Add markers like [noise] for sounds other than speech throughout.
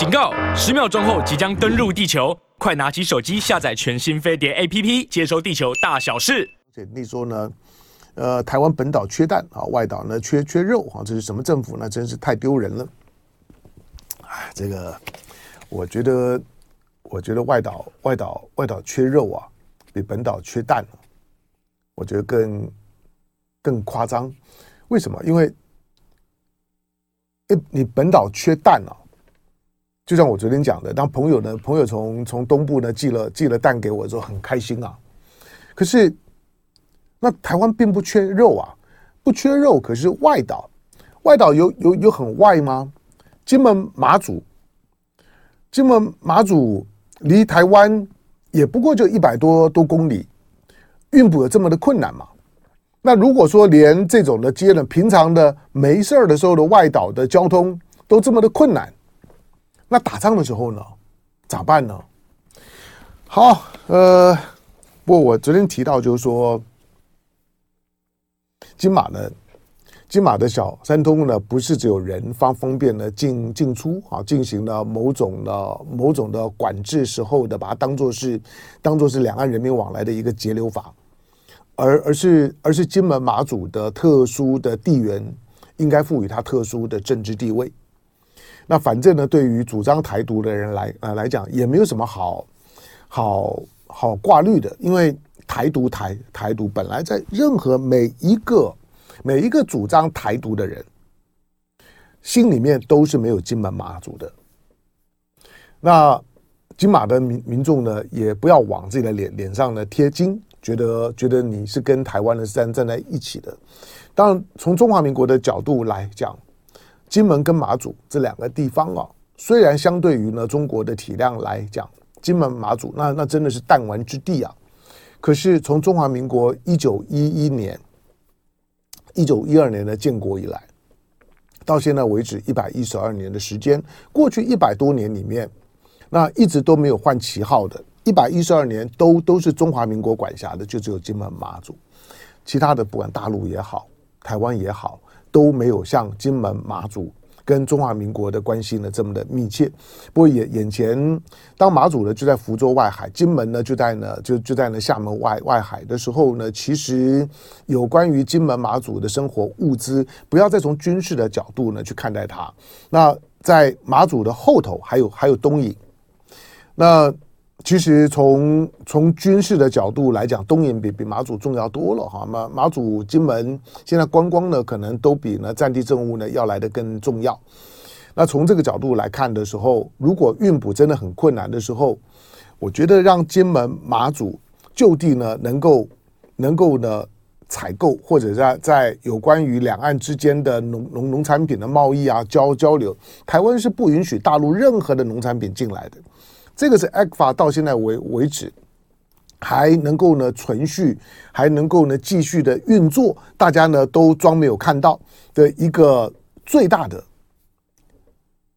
警告！十秒钟后即将登陆地球，快拿起手机下载全新飞碟 APP，接收地球大小事。你说呢？呃，台湾本岛缺蛋啊，外岛呢缺缺肉啊，这是什么政府呢？真是太丢人了！哎，这个我觉得，我觉得外岛外岛外岛缺肉啊，比本岛缺蛋，我觉得更更夸张。为什么？因为，哎，你本岛缺蛋啊。就像我昨天讲的，当朋友呢，朋友从从东部呢寄了寄了蛋给我之后，很开心啊。可是，那台湾并不缺肉啊，不缺肉。可是外岛，外岛有有有很外吗？金门马祖，金门马祖离台湾也不过就一百多多公里，运补有这么的困难吗？那如果说连这种的接了平常的没事儿的时候的外岛的交通都这么的困难。那打仗的时候呢，咋办呢？好，呃，不过我昨天提到就是说，金马呢，金马的小三通呢，不是只有人方方便的进进出啊，进行了某种的某种的管制时候的，把它当做是当做是两岸人民往来的一个节流法，而而是而是金门马祖的特殊的地缘，应该赋予它特殊的政治地位。那反正呢，对于主张台独的人来呃来讲，也没有什么好好好挂虑的，因为台独台台独本来在任何每一个每一个主张台独的人心里面都是没有金门马祖的。那金马的民民众呢，也不要往自己的脸脸上呢贴金，觉得觉得你是跟台湾的站站在一起的。当然，从中华民国的角度来讲。金门跟马祖这两个地方啊，虽然相对于呢中国的体量来讲，金门马祖那那真的是弹丸之地啊。可是从中华民国一九一一年、一九一二年的建国以来，到现在为止一百一十二年的时间，过去一百多年里面，那一直都没有换旗号的，一百一十二年都都是中华民国管辖的，就只有金门马祖，其他的不管大陆也好，台湾也好。都没有像金门、马祖跟中华民国的关系呢这么的密切。不过眼眼前，当马祖呢就在福州外海，金门呢就在呢就就在呢厦门外外海的时候呢，其实有关于金门马祖的生活物资，不要再从军事的角度呢去看待它。那在马祖的后头还有还有东引，那。其实从从军事的角度来讲，东引比比马祖重要多了哈。马马祖、金门现在观光呢，可能都比呢战地政务呢要来得更重要。那从这个角度来看的时候，如果运补真的很困难的时候，我觉得让金门、马祖就地呢能够能够呢采购，或者在在有关于两岸之间的农农农产品的贸易啊交交流，台湾是不允许大陆任何的农产品进来的。这个是 ECFA 到现在为为止还能够呢存续，还能够呢继续的运作，大家呢都装没有看到的一个最大的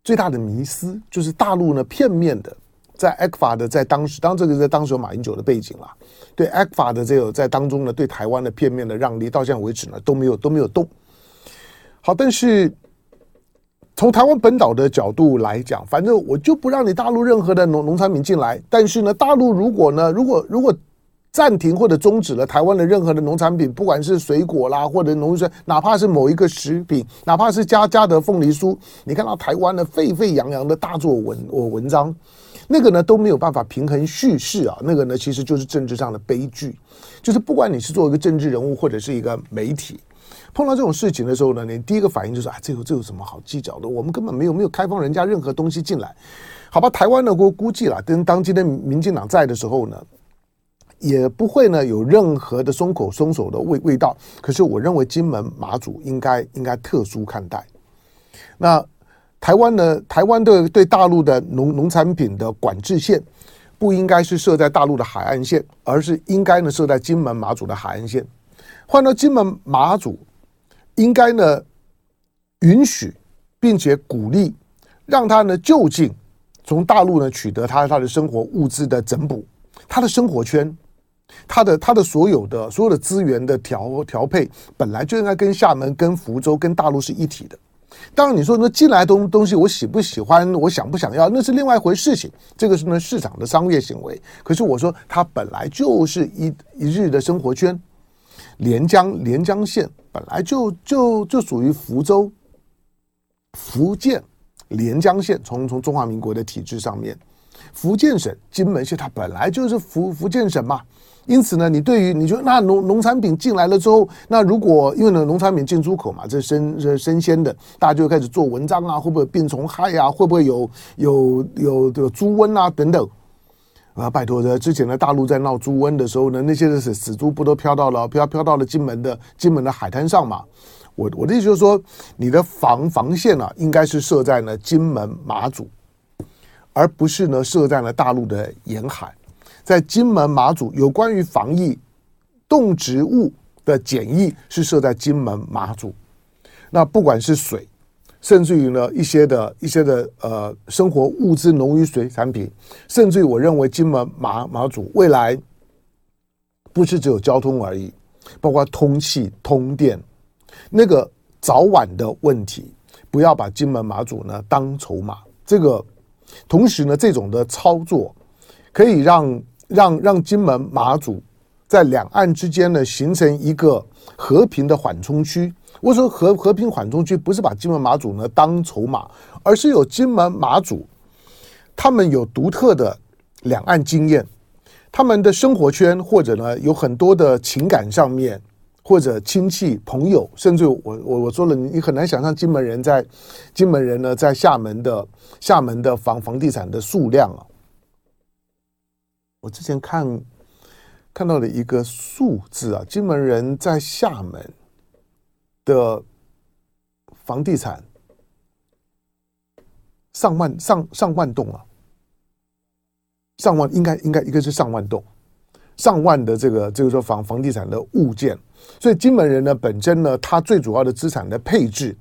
最大的迷思，就是大陆呢片面的在 ECFA 的在当时，当这个在当时有马英九的背景了，对 ECFA 的这个在当中呢对台湾的片面的让利，到现在为止呢都没有都没有动。好，但是。从台湾本岛的角度来讲，反正我就不让你大陆任何的农农产品进来。但是呢，大陆如果呢，如果如果暂停或者终止了台湾的任何的农产品，不管是水果啦，或者农产，哪怕是某一个食品，哪怕是嘉嘉德凤梨酥，你看到台湾的沸沸扬扬的大作文我文章，那个呢都没有办法平衡叙事啊，那个呢其实就是政治上的悲剧，就是不管你是做一个政治人物或者是一个媒体。碰到这种事情的时候呢，你第一个反应就是啊，这有这有什么好计较的？我们根本没有没有开放人家任何东西进来，好吧？台湾呢，我估计了，跟当今天民进党在的时候呢，也不会呢有任何的松口松手的味味道。可是我认为金门马祖应该应该特殊看待。那台湾呢，台湾对对大陆的农农产品的管制线，不应该是设在大陆的海岸线，而是应该呢设在金门马祖的海岸线。换到金门马祖。应该呢，允许并且鼓励，让他呢就近从大陆呢取得他他的生活物资的整补，他的生活圈，他的他的所有的所有的资源的调调配，本来就应该跟厦门、跟福州、跟大陆是一体的。当然，你说那进来东东西我喜不喜欢，我想不想要，那是另外一回事情。这个是呢市场的商业行为。可是我说它本来就是一一日的生活圈，连江连江县本来就就就属于福州、福建连江县，从从中华民国的体制上面，福建省金门县它本来就是福福建省嘛。因此呢，你对于你说那农农产品进来了之后，那如果因为呢农产品进出口嘛，这生这生鲜的，大家就开始做文章啊，会不会病虫害啊？会不会有有有这个猪瘟啊等等？啊，拜托的，之前呢大陆在闹猪瘟的时候呢，那些死死猪不都飘到了飘飘到了金门的金门的海滩上嘛？我我的意思就是说，你的防防线啊，应该是设在呢金门马祖，而不是呢设在了大陆的沿海。在金门马祖，有关于防疫动植物的检疫是设在金门马祖。那不管是水，甚至于呢一些的一些的呃生活物资、农渔水产品，甚至于我认为金门马马祖未来不是只有交通而已，包括通气、通电，那个早晚的问题，不要把金门马祖呢当筹码。这个同时呢，这种的操作可以让。让让金门马祖在两岸之间呢形成一个和平的缓冲区。我说和和平缓冲区不是把金门马祖呢当筹码，而是有金门马祖，他们有独特的两岸经验，他们的生活圈或者呢有很多的情感上面或者亲戚朋友，甚至我我我说了，你很难想象金门人在金门人呢在厦门的厦门的房房地产的数量啊。我之前看看到了一个数字啊，金门人在厦门的房地产上万上上万栋啊，上万应该应该一个是上万栋，上万的这个这个说房房地产的物件，所以金门人呢本身呢，他最主要的资产的配置。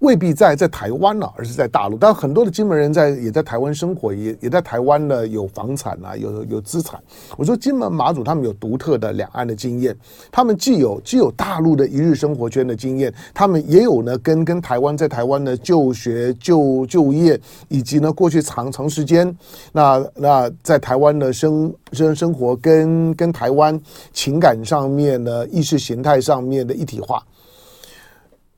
未必在在台湾了，而是在大陆。但很多的金门人在也在台湾生活，也也在台湾呢有房产啊，有有资产。我说金门马祖他们有独特的两岸的经验，他们既有既有大陆的一日生活圈的经验，他们也有呢跟跟台湾在台湾的就学就就业，以及呢过去长长时间那那在台湾的生生生活跟跟台湾情感上面呢意识形态上面的一体化。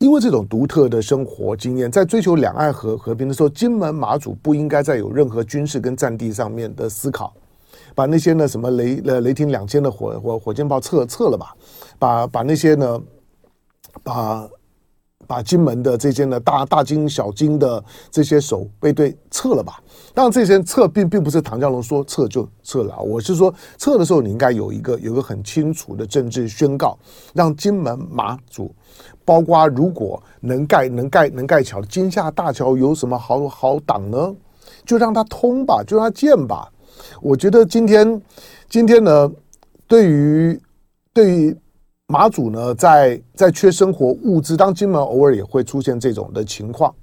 因为这种独特的生活经验，在追求两岸和和平的时候，金门马祖不应该再有任何军事跟战地上面的思考，把那些呢什么雷呃雷霆两千的火火火箭炮撤撤了吧，把把那些呢把把金门的这些呢大大金小金的这些守备队撤了吧。当然，这些撤并并不是唐家龙说撤就撤了，我是说撤的时候你应该有一个有个很清楚的政治宣告，让金门马祖。包括如果能盖能盖能盖桥，金厦大桥有什么好好挡呢？就让它通吧，就让它建吧。我觉得今天今天呢，对于对于马祖呢，在在缺生活物资，当金门偶尔也会出现这种的情况，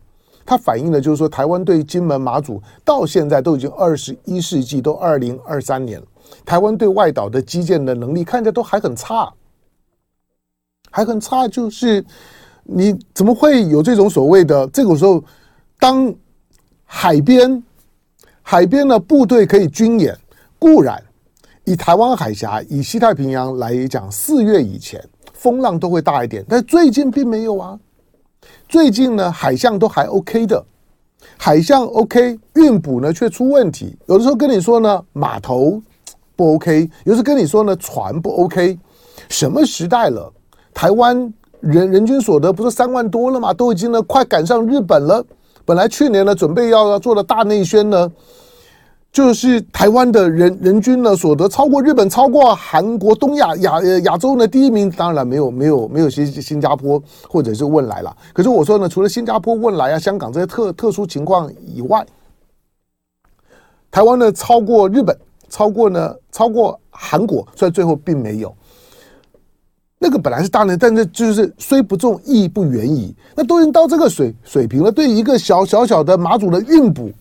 它反映的就是说，台湾对金门马祖到现在都已经二十一世纪，都二零二三年了，台湾对外岛的基建的能力看起来都还很差。还很差，就是你怎么会有这种所谓的这个时候，当海边海边的部队可以军演，固然以台湾海峡、以西太平洋来讲，四月以前风浪都会大一点，但最近并没有啊。最近呢，海象都还 OK 的，海象 OK，运补呢却出问题。有的时候跟你说呢，码头不 OK，有的时候跟你说呢，船不 OK。什么时代了？台湾人人均所得不是三万多了吗？都已经呢快赶上日本了。本来去年呢准备要要做的大内宣呢，就是台湾的人人均呢所得超过日本，超过韩国，东亚亚亚洲呢第一名。当然没有没有没有新新加坡或者是汶来了。可是我说呢，除了新加坡、汶来啊、香港这些特特殊情况以外，台湾呢超过日本，超过呢超过韩国，所以最后并没有。那个本来是大呢，但是就是虽不重，亦不远矣。那都已经到这个水水平了，对一个小小小的马祖的运补，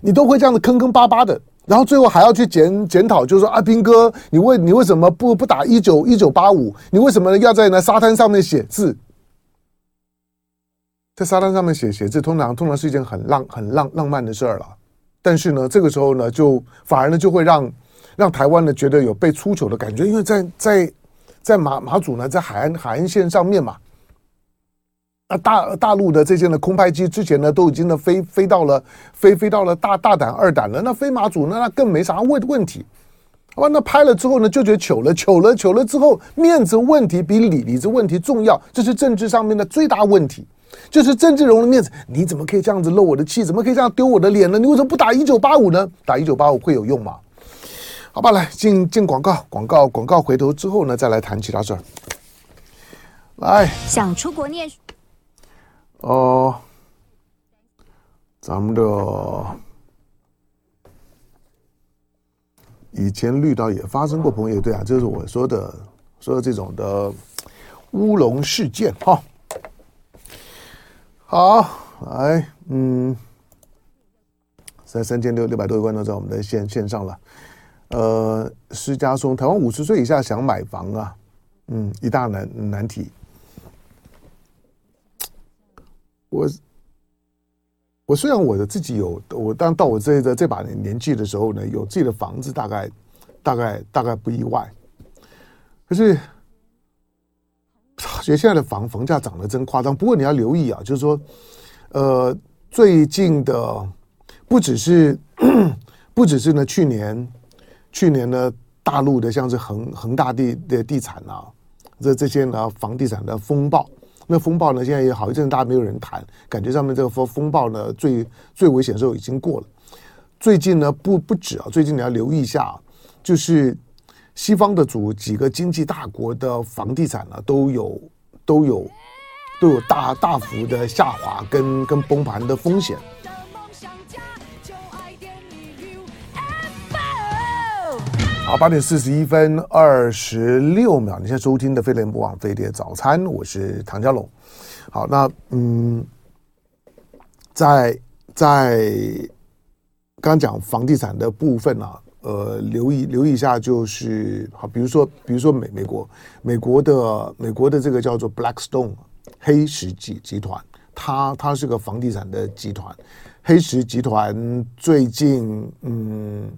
你都会这样子坑坑巴巴的，然后最后还要去检检讨，就是说阿兵哥，你为你为什么不不打一九一九八五？你为什么要在那沙滩上面写字？在沙滩上面写写字，通常通常是一件很浪很浪浪漫的事儿了。但是呢，这个时候呢，就反而呢就会让让台湾呢觉得有被出糗的感觉，因为在在在马马祖呢，在海岸海岸线上面嘛。那大大陆的这些呢空拍机之前呢都已经呢飞飞到了飞飞到了大大胆二胆了，那飞马组呢那更没啥问问题，好吧？那拍了之后呢就觉得糗了糗了糗了之后面子问题比里里子问题重要，这是政治上面的最大问题，就是政治人物的面子，你怎么可以这样子漏我的气？怎么可以这样丢我的脸呢？你为什么不打一九八五呢？打一九八五会有用吗？好吧，来进进广告广告广告，回头之后呢再来谈其他事儿。来，想出国念。哦，咱们的以前绿岛也发生过朋友对啊，就是我说的说的这种的乌龙事件哈。好，来，嗯，在三千六六百多位观众在我们的线线上了。呃，施家松，台湾五十岁以下想买房啊，嗯，一大难难题。我我虽然我的自己有我当到我这这这把年纪的时候呢，有自己的房子，大概大概大概不意外。可是，觉现在的房房价涨得真夸张。不过你要留意啊，就是说，呃，最近的不只是 [clears throat] 不只是呢，去年去年呢，大陆的像是恒恒大地的地产啊，这这些呢房地产的风暴。那风暴呢？现在也好一阵，大家没有人谈，感觉上面这个风风暴呢，最最危险的时候已经过了。最近呢，不不止啊，最近你要留意一下，就是西方的主几个经济大国的房地产呢，都有都有都有大大幅的下滑跟跟崩盘的风险。好，八点四十一分二十六秒，你现在收听的飞碟联播网飞碟早餐，我是唐家龙。好，那嗯，在在刚讲房地产的部分啊，呃，留意留意一下，就是好，比如说比如说美美国美国的美国的这个叫做 Blackstone 黑石集集团，它它是个房地产的集团，黑石集团最近嗯，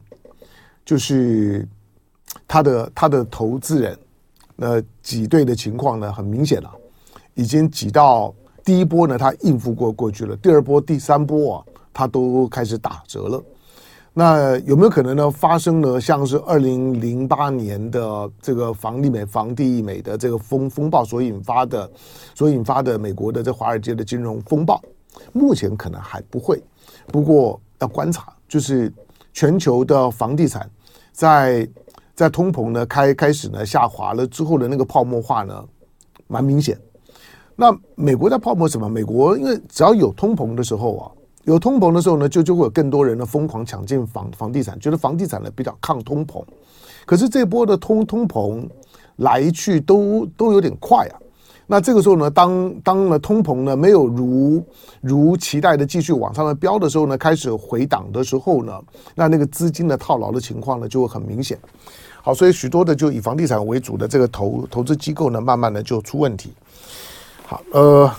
就是。他的他的投资人，呃，挤兑的情况呢，很明显了，已经挤到第一波呢，他应付过过去了，第二波、第三波啊，他都开始打折了。那有没有可能呢？发生了像是二零零八年的这个房利美、房地美的这个风风暴所引发的，所引发的美国的这华尔街的金融风暴？目前可能还不会，不过要观察，就是全球的房地产在。在通膨呢开开始呢下滑了之后的那个泡沫化呢，蛮明显。那美国在泡沫什么？美国因为只要有通膨的时候啊，有通膨的时候呢，就就会有更多人呢疯狂抢进房房地产，觉得房地产呢比较抗通膨。可是这波的通通膨来去都都有点快啊。那这个时候呢，当当了通膨呢没有如如期待的继续往上的飙的时候呢，开始回档的时候呢，那那个资金的套牢的情况呢就会很明显。好，所以许多的就以房地产为主的这个投投资机构呢，慢慢的就出问题。好，呃，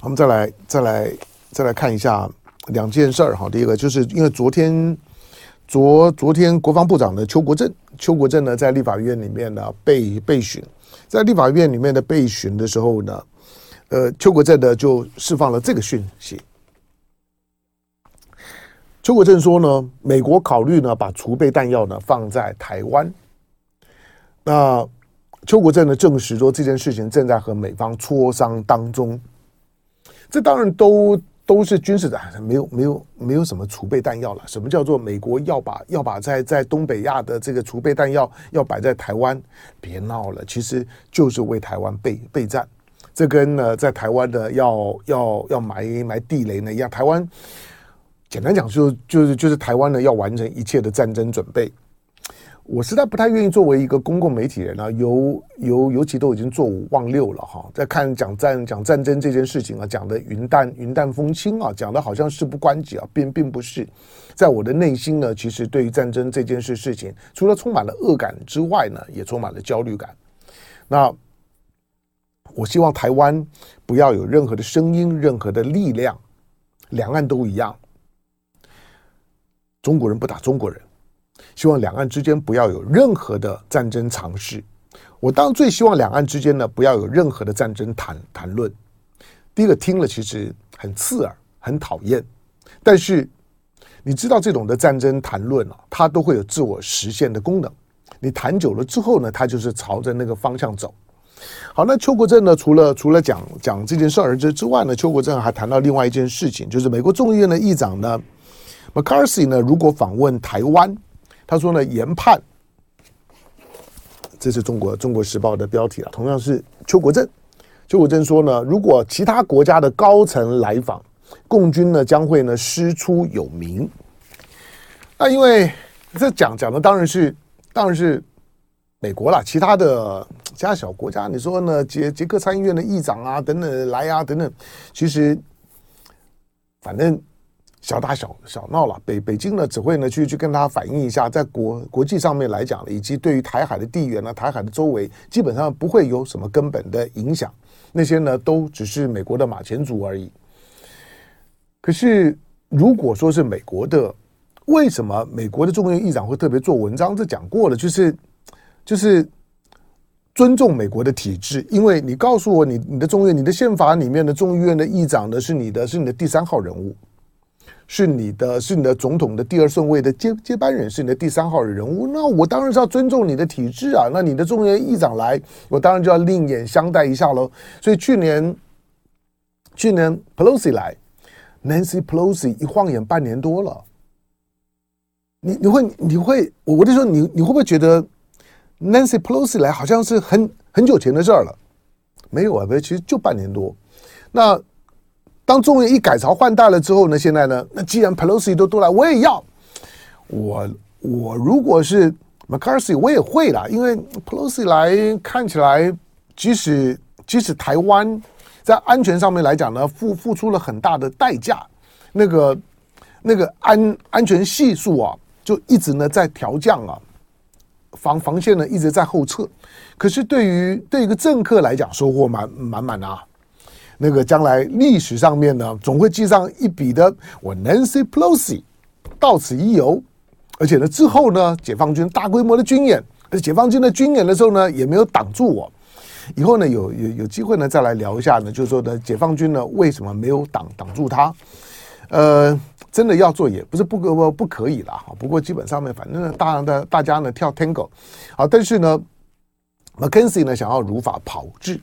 我们再来再来再来看一下两件事儿哈。第一个就是因为昨天昨昨天国防部长的邱国正，邱国正呢在立法院里面呢被被询，在立法院里面的备询的时候呢，呃，邱国正呢就释放了这个讯息。邱国正说呢，美国考虑呢把储备弹药呢放在台湾。那邱国正呢证实说这件事情正在和美方磋商当中。这当然都都是军事的，没有没有没有什么储备弹药了。什么叫做美国要把要把在在东北亚的这个储备弹药要摆在台湾？别闹了，其实就是为台湾备备战。这跟呢在台湾的要要要埋埋地雷呢一样，台湾。简单讲，就就是就是台湾呢要完成一切的战争准备。我实在不太愿意作为一个公共媒体人啊，尤尤尤其都已经做五忘六了哈，在看讲战讲战争这件事情啊，讲的云淡云淡风轻啊，讲的好像事不关己啊，并并不是。在我的内心呢，其实对于战争这件事事情，除了充满了恶感之外呢，也充满了焦虑感。那我希望台湾不要有任何的声音、任何的力量，两岸都一样。中国人不打中国人，希望两岸之间不要有任何的战争尝试。我当然最希望两岸之间呢不要有任何的战争谈谈论。第一个听了其实很刺耳、很讨厌，但是你知道这种的战争谈论啊，它都会有自我实现的功能。你谈久了之后呢，它就是朝着那个方向走。好，那邱国正呢？除了除了讲讲这件事儿之之外呢，邱国正还谈到另外一件事情，就是美国众议院的议长呢，McCarthy 呢，如果访问台湾，他说呢，研判，这是中国中国时报的标题啊，同样是邱国正，邱国正说呢，如果其他国家的高层来访，共军呢将会呢师出有名。那因为这讲讲的当然是当然是。美国啦，其他的其他小国家，你说呢？捷捷克参议院的议长啊，等等来啊，等等，其实反正小打小小闹了。北北京呢，只会呢去去跟他反映一下，在国国际上面来讲，以及对于台海的地缘呢，台海的周围，基本上不会有什么根本的影响。那些呢，都只是美国的马前卒而已。可是，如果说是美国的，为什么美国的众议院议长会特别做文章？这讲过了，就是。就是尊重美国的体制，因为你告诉我你，你你的众议院、你的宪法里面的众议院的议长呢，是你的，是你的第三号人物，是你的，是你的总统的第二顺位的接接班人，是你的第三号人物。那我当然是要尊重你的体制啊。那你的众议院议长来，我当然就要另眼相待一下喽。所以去年，去年 Pelosi 来，Nancy Pelosi 一晃眼半年多了。你你会你会，我就说你你会不会觉得？Nancy Pelosi 来好像是很很久前的事儿了，没有啊，不，其实就半年多。那当众议一改朝换代了之后呢，现在呢，那既然 Pelosi 都都来，我也要。我我如果是 McCarthy，我也会啦，因为 Pelosi 来看起来，即使即使台湾在安全上面来讲呢，付付出了很大的代价，那个那个安安全系数啊，就一直呢在调降啊。防防线呢一直在后撤，可是对于对一个政客来讲，收获满满满啊！那个将来历史上面呢，总会记上一笔的。我 Nancy Pelosi 到此一游，而且呢之后呢，解放军大规模的军演，而解放军的军演的时候呢，也没有挡住我。以后呢，有有有机会呢，再来聊一下呢，就是说呢，解放军呢为什么没有挡挡住他？呃。真的要做也不是不不不可以了哈，不过基本上面反正呢，大的大家呢跳 Tango，好，但是呢，McKenzie 呢想要如法炮制，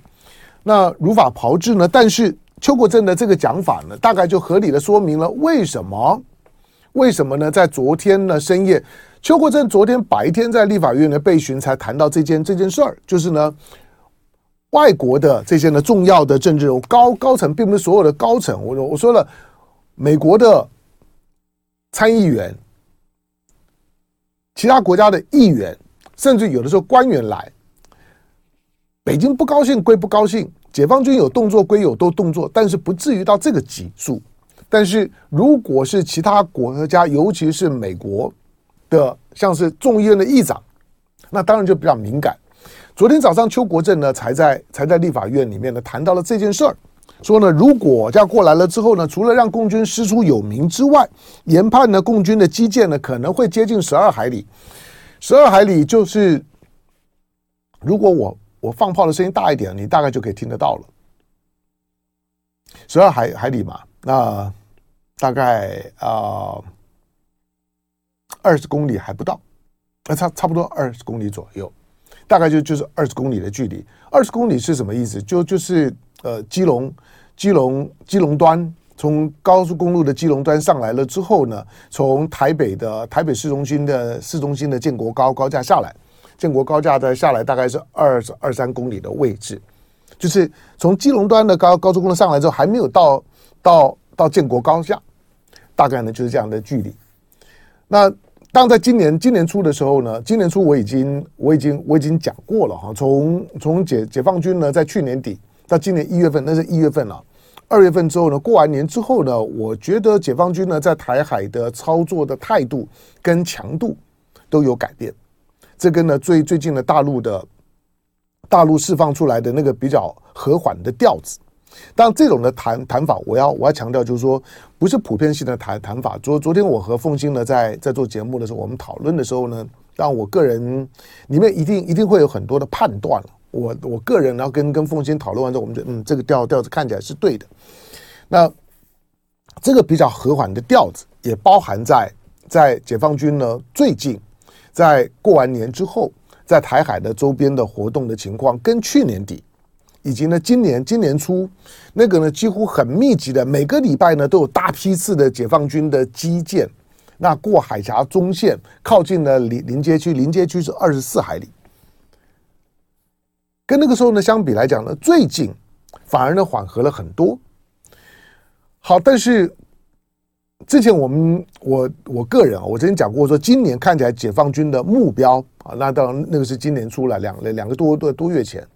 那如法炮制呢，但是邱国正的这个讲法呢，大概就合理的说明了为什么为什么呢？在昨天呢深夜，邱国正昨天白天在立法院的备询才谈到这件这件事儿，就是呢，外国的这些呢重要的政治高高层，并不是所有的高层，我我说了，美国的。参议员、其他国家的议员，甚至有的时候官员来，北京不高兴归不高兴，解放军有动作归有都动作，但是不至于到这个级数。但是如果是其他国家，尤其是美国的，像是众议院的议长，那当然就比较敏感。昨天早上，邱国正呢才在才在立法院里面呢谈到了这件事儿。说呢，如果这样过来了之后呢，除了让共军师出有名之外，研判呢，共军的基舰呢可能会接近十二海里。十二海里就是，如果我我放炮的声音大一点，你大概就可以听得到了。十二海海里嘛，那大概啊二十公里还不到，那差差不多二十公里左右，大概就就是二十公里的距离。二十公里是什么意思？就就是。呃，基隆，基隆，基隆端，从高速公路的基隆端上来了之后呢，从台北的台北市中心的市中心的建国高高架下来，建国高架的下来大概是二十二三公里的位置，就是从基隆端的高高速公路上来之后，还没有到到到建国高架，大概呢就是这样的距离。那当在今年今年初的时候呢，今年初我已经我已经我已经讲过了哈，从从解解放军呢在去年底。到今年一月份，那是一月份了。二月份之后呢，过完年之后呢，我觉得解放军呢在台海的操作的态度跟强度都有改变。这跟呢最最近的大陆的大陆释放出来的那个比较和缓的调子。当，这种的谈谈法，我要我要强调，就是说不是普遍性的谈谈法。昨昨天我和凤馨呢在在做节目的时候，我们讨论的时候呢，当然我个人里面一定一定会有很多的判断。我我个人然后跟跟凤馨讨论完之后，我们觉得嗯，这个调调子看起来是对的。那这个比较和缓的调子，也包含在在解放军呢最近在过完年之后，在台海的周边的活动的情况，跟去年底。以及呢，今年今年初，那个呢几乎很密集的，每个礼拜呢都有大批次的解放军的机舰，那过海峡中线，靠近了临临街区，临街区是二十四海里，跟那个时候呢相比来讲呢，最近反而呢缓和了很多。好，但是之前我们我我个人啊，我曾经讲过说，今年看起来解放军的目标啊，那当然那个是今年出来，两两个多多多月前。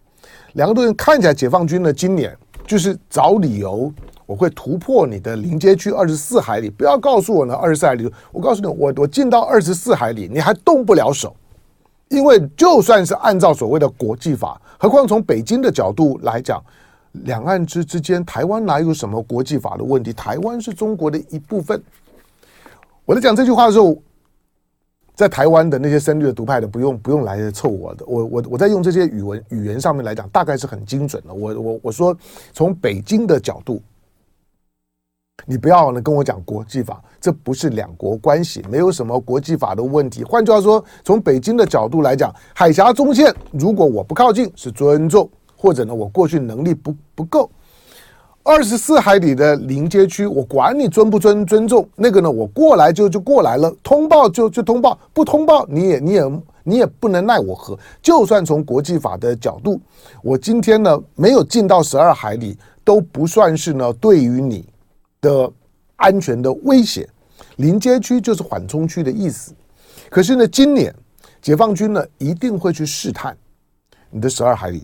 两个多月看起来，解放军呢，今年就是找理由，我会突破你的临街区二十四海里。不要告诉我呢，二十四海里，我告诉你，我我进到二十四海里，你还动不了手，因为就算是按照所谓的国际法，何况从北京的角度来讲，两岸之之间，台湾哪有什么国际法的问题？台湾是中国的一部分。我在讲这句话的时候。在台湾的那些深绿的独派的，不用不用来凑我的，我我我在用这些语文语言上面来讲，大概是很精准的。我我我说，从北京的角度，你不要呢跟我讲国际法，这不是两国关系，没有什么国际法的问题。换句话说，从北京的角度来讲，海峡中线如果我不靠近是尊重，或者呢我过去能力不不够。二十四海里的临街区，我管你尊不尊尊重那个呢？我过来就就过来了，通报就就通报，不通报你也你也你也不能奈我何。就算从国际法的角度，我今天呢没有进到十二海里，都不算是呢对于你的安全的威胁。临街区就是缓冲区的意思。可是呢，今年解放军呢一定会去试探你的十二海里。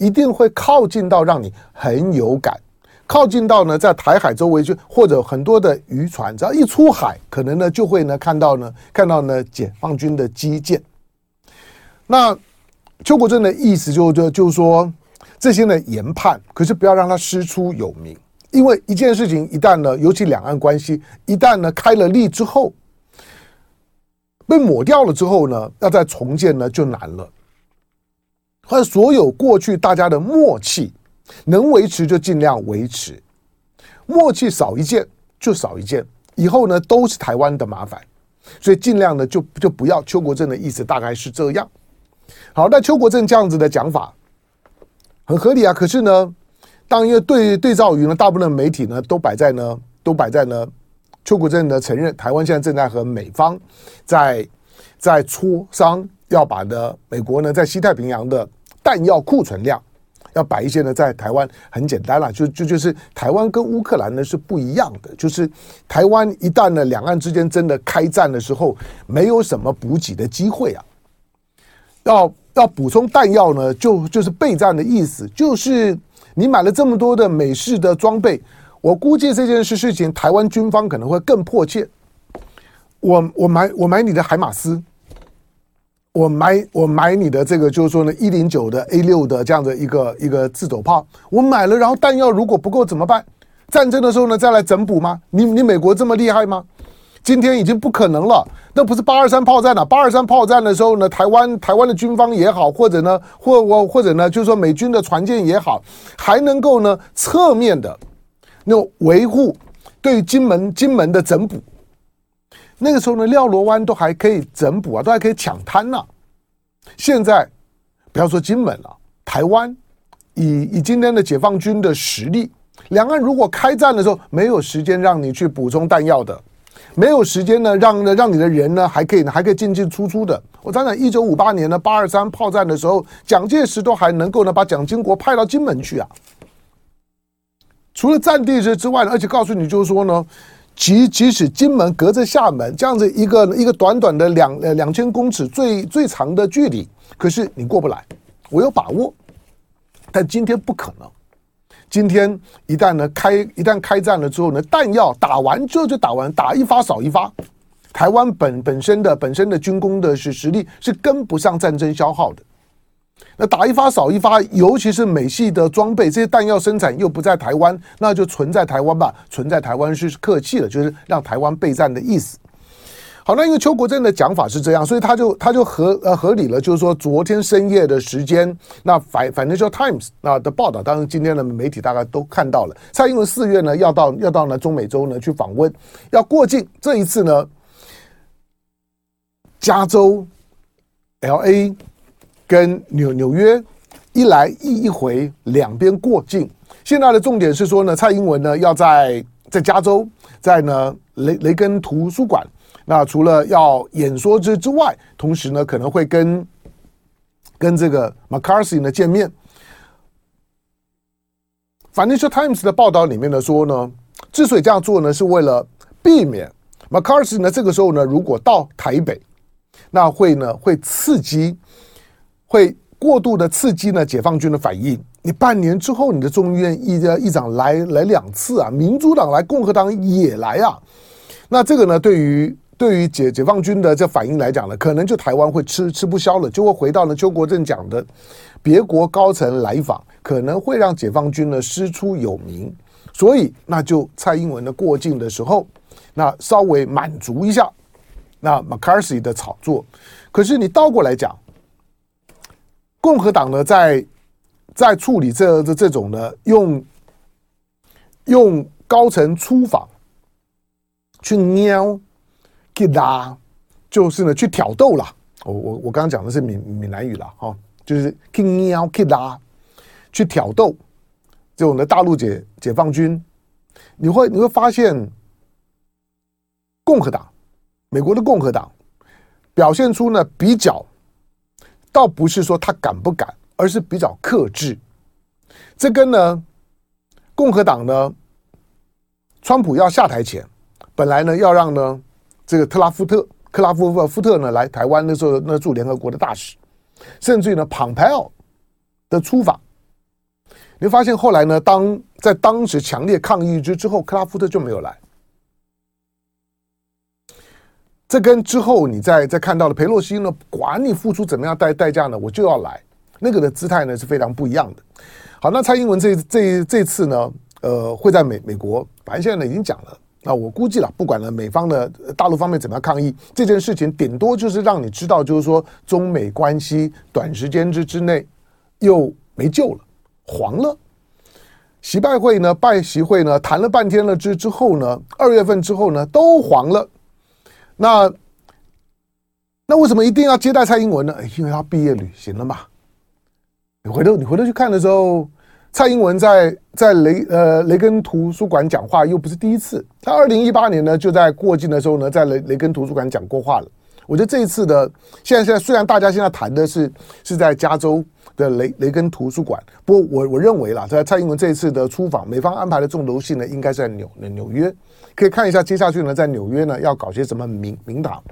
一定会靠近到让你很有感，靠近到呢，在台海周围就或者很多的渔船，只要一出海，可能呢就会呢看到呢看到呢解放军的机舰。那邱国正的意思就就就是说这些呢研判，可是不要让他师出有名，因为一件事情一旦呢，尤其两岸关系一旦呢开了立之后，被抹掉了之后呢，要再重建呢就难了。和所有过去大家的默契，能维持就尽量维持，默契少一件就少一件，以后呢都是台湾的麻烦，所以尽量呢就就不要。邱国正的意思大概是这样。好，那邱国正这样子的讲法很合理啊。可是呢，当因为对对照于呢，大部分媒体呢都摆在呢都摆在呢，邱国正呢承认台湾现在正在和美方在在磋商，要把呢美国呢在西太平洋的。弹药库存量要摆一些呢，在台湾很简单了，就就就是台湾跟乌克兰呢是不一样的，就是台湾一旦呢两岸之间真的开战的时候，没有什么补给的机会啊，要要补充弹药呢，就就是备战的意思，就是你买了这么多的美式的装备，我估计这件事事情，台湾军方可能会更迫切，我我买我买你的海马斯。我买我买你的这个，就是说呢，一零九的 A 六的这样的一个一个自走炮，我买了，然后弹药如果不够怎么办？战争的时候呢，再来整补吗？你你美国这么厉害吗？今天已经不可能了，那不是八二三炮战了。八二三炮战的时候呢，台湾台湾的军方也好，或者呢，或我或者呢，就是说美军的船舰也好，还能够呢侧面的那种维护对金门金门的整补。那个时候呢，廖罗湾都还可以整补啊，都还可以抢滩呢。现在不要说金门了，台湾以以今天的解放军的实力，两岸如果开战的时候，没有时间让你去补充弹药的，没有时间呢，让呢让你的人呢还可以还可以进进出出的。我想想，一九五八年呢八二三炮战的时候，蒋介石都还能够呢把蒋经国派到金门去啊。除了战地之之外呢，而且告诉你就是说呢。即即使金门隔着厦门这样子一个一个短短的两呃两千公尺最最长的距离，可是你过不来，我有把握，但今天不可能。今天一旦呢开一旦开战了之后呢，弹药打完之后就打完，打一发少一发。台湾本本身的本身的军工的是实力是跟不上战争消耗的。那打一发少一发，尤其是美系的装备，这些弹药生产又不在台湾，那就存在台湾吧。存在台湾是客气的，就是让台湾备战的意思。好，那因为邱国正的讲法是这样，所以他就他就合呃合理了，就是说昨天深夜的时间，那反反正就 Times 那的报道，当然今天的媒体大概都看到了，蔡英文四月呢要到要到呢中美洲呢去访问，要过境，这一次呢，加州、LA 跟纽纽约一来一一回两边过境，现在的重点是说呢，蔡英文呢要在在加州，在呢雷雷根图书馆。那除了要演说之之外，同时呢，可能会跟跟这个 McCarthy 呢见面。Financial Times 的报道里面呢说呢，之所以这样做呢，是为了避免 McCarthy 呢这个时候呢，如果到台北，那会呢会刺激，会过度的刺激呢解放军的反应。你半年之后，你的众议院议议长来来两次啊，民主党来，共和党也来啊，那这个呢对于对于解解放军的这反应来讲呢，可能就台湾会吃吃不消了，就会回到了邱国正讲的，别国高层来访可能会让解放军呢师出有名，所以那就蔡英文的过境的时候，那稍微满足一下那 McCarthy 的炒作。可是你倒过来讲，共和党呢在在处理这这这种呢用用高层出访去瞄。去拉，就是呢，去挑逗了。我我我刚刚讲的是闽闽南语了，哈，就是去喵去拉，去挑逗这种的大陆解解放军。你会你会发现，共和党，美国的共和党表现出呢比较，倒不是说他敢不敢，而是比较克制。这跟呢，共和党呢，川普要下台前，本来呢要让呢。这个特拉夫特、克拉夫夫特呢，来台湾的时候，那驻联合国的大使，甚至于呢，庞培奥的出访，你发现后来呢，当在当时强烈抗议之之后，克拉夫特就没有来。这跟之后你再再看到的裴洛西呢，管你付出怎么样代代价呢，我就要来，那个的姿态呢是非常不一样的。好，那蔡英文这这这次呢，呃，会在美美国，反正现在呢已经讲了。那我估计了，不管呢美方的大陆方面怎么样抗议这件事情，顶多就是让你知道，就是说中美关系短时间之之内又没救了，黄了。习拜会呢，拜习会呢，谈了半天了之之后呢，二月份之后呢都黄了。那那为什么一定要接待蔡英文呢？因为他毕业旅行了嘛。你回头你回头去看的时候。蔡英文在在雷呃雷根图书馆讲话又不是第一次，他二零一八年呢就在过境的时候呢，在雷雷根图书馆讲过话了。我觉得这一次的现在现在虽然大家现在谈的是是在加州的雷雷根图书馆，不过我我认为啦，在蔡英文这一次的出访，美方安排的重头戏呢应该是在纽纽约，可以看一下接下去呢在纽约呢要搞些什么名名堂，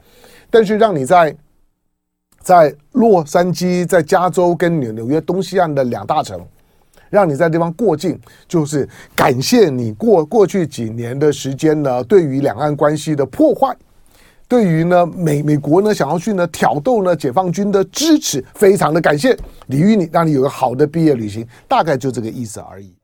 但是让你在在洛杉矶、在加州跟纽纽约东西岸的两大城。让你在地方过境，就是感谢你过过去几年的时间呢，对于两岸关系的破坏，对于呢美美国呢想要去呢挑逗呢解放军的支持，非常的感谢，礼遇你，让你有个好的毕业旅行，大概就这个意思而已。